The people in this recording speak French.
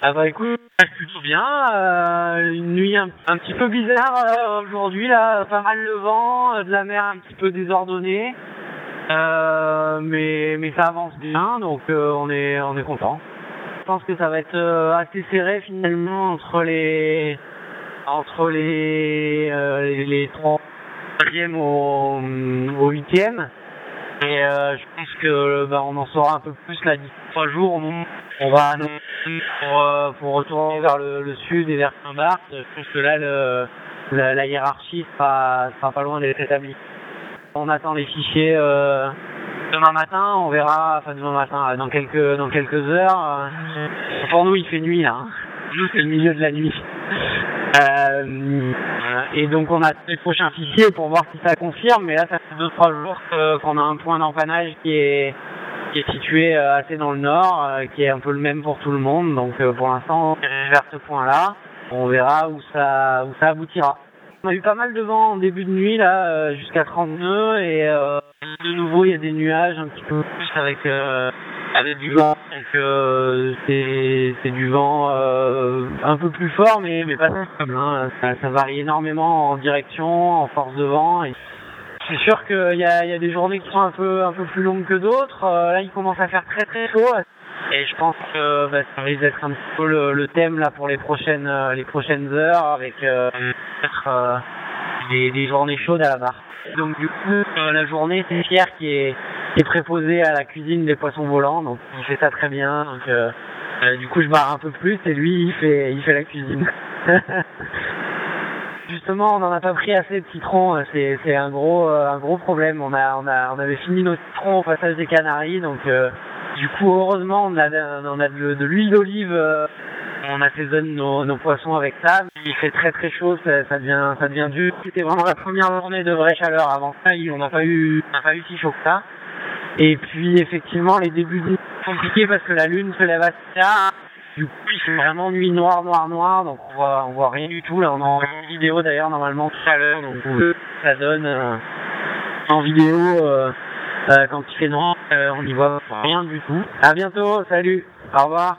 Ah bah écoute, plutôt bien. Euh, une nuit un, petit peu bizarre euh, aujourd'hui là, pas mal de vent, euh, de la mer un petit peu désordonnée. Euh, mais mais ça avance bien, donc euh, on est on est content. Je pense que ça va être euh, assez serré finalement entre les entre les les, les trois troisième au au. Et euh, je pense que bah, on en saura un peu plus là d'ici trois jours où on va annoncer pour, euh, pour retourner vers le, le sud et vers Saint-Barth. Je pense que là le, la, la hiérarchie sera, sera pas loin d'être établie. On attend les fichiers euh, demain matin, on verra, enfin demain matin, euh, dans quelques dans quelques heures. euh, pour nous il fait nuit là. hein. Nous c'est le milieu de la nuit. Euh, et donc on a les prochains fichiers pour voir si ça confirme, mais là ça fait deux trois jours que- qu'on a un point d'empannage qui est qui est situé euh, assez dans le nord, euh, qui est un peu le même pour tout le monde. Donc pour l'instant vers ce point-là. On verra où ça où ça aboutira. On a eu pas mal de vent en début de nuit là, jusqu'à 30 nœuds et de nouveau il y a des nuages un petit peu plus avec avec du vent. Euh, c'est du vent euh, un peu plus fort mais mais pas stable. Hein. Ça, ça varie énormément en direction, en force de vent. Et c'est sûr qu'il y a, y a des journées qui sont un peu un peu plus longues que d'autres. Euh, là il commence à faire très très chaud. Et je pense que bah, ça risque d'être un petit peu le, le thème là pour les prochaines euh, les prochaines heures avec euh, euh, des, des journées chaudes à la barre. Donc du coup la journée c'est Pierre qui est est préposé à la cuisine des poissons volants donc il fait ça très bien donc euh, euh, du coup je barre un peu plus et lui il fait il fait la cuisine. Justement, on n'en a pas pris assez de citrons. euh, C'est, c'est un gros, euh, un gros problème. On a, on a, on avait fini nos citrons au passage des Canaries, donc euh, du coup, heureusement, on a, on a de, l'huile d'olive. on assaisonne nos, nos poissons avec ça. Il fait très très chaud, ça, ça devient, ça devient dur. C'était vraiment la première journée de vraie chaleur. Avant ça, on n'a pas on n'a pas eu si chaud que ça. Et puis effectivement, les débuts sont compliqués parce que la lune se lève assez tard. Du coup, il fait vraiment nuit noire, noire, noire, donc on voit, on voit rien du tout. Là, on a une vidéo d'ailleurs normalement tout à l'heure, donc ça donne euh, en vidéo euh, euh, quand il fait noir, euh, on n'y voit rien du tout. À bientôt, salut, au revoir.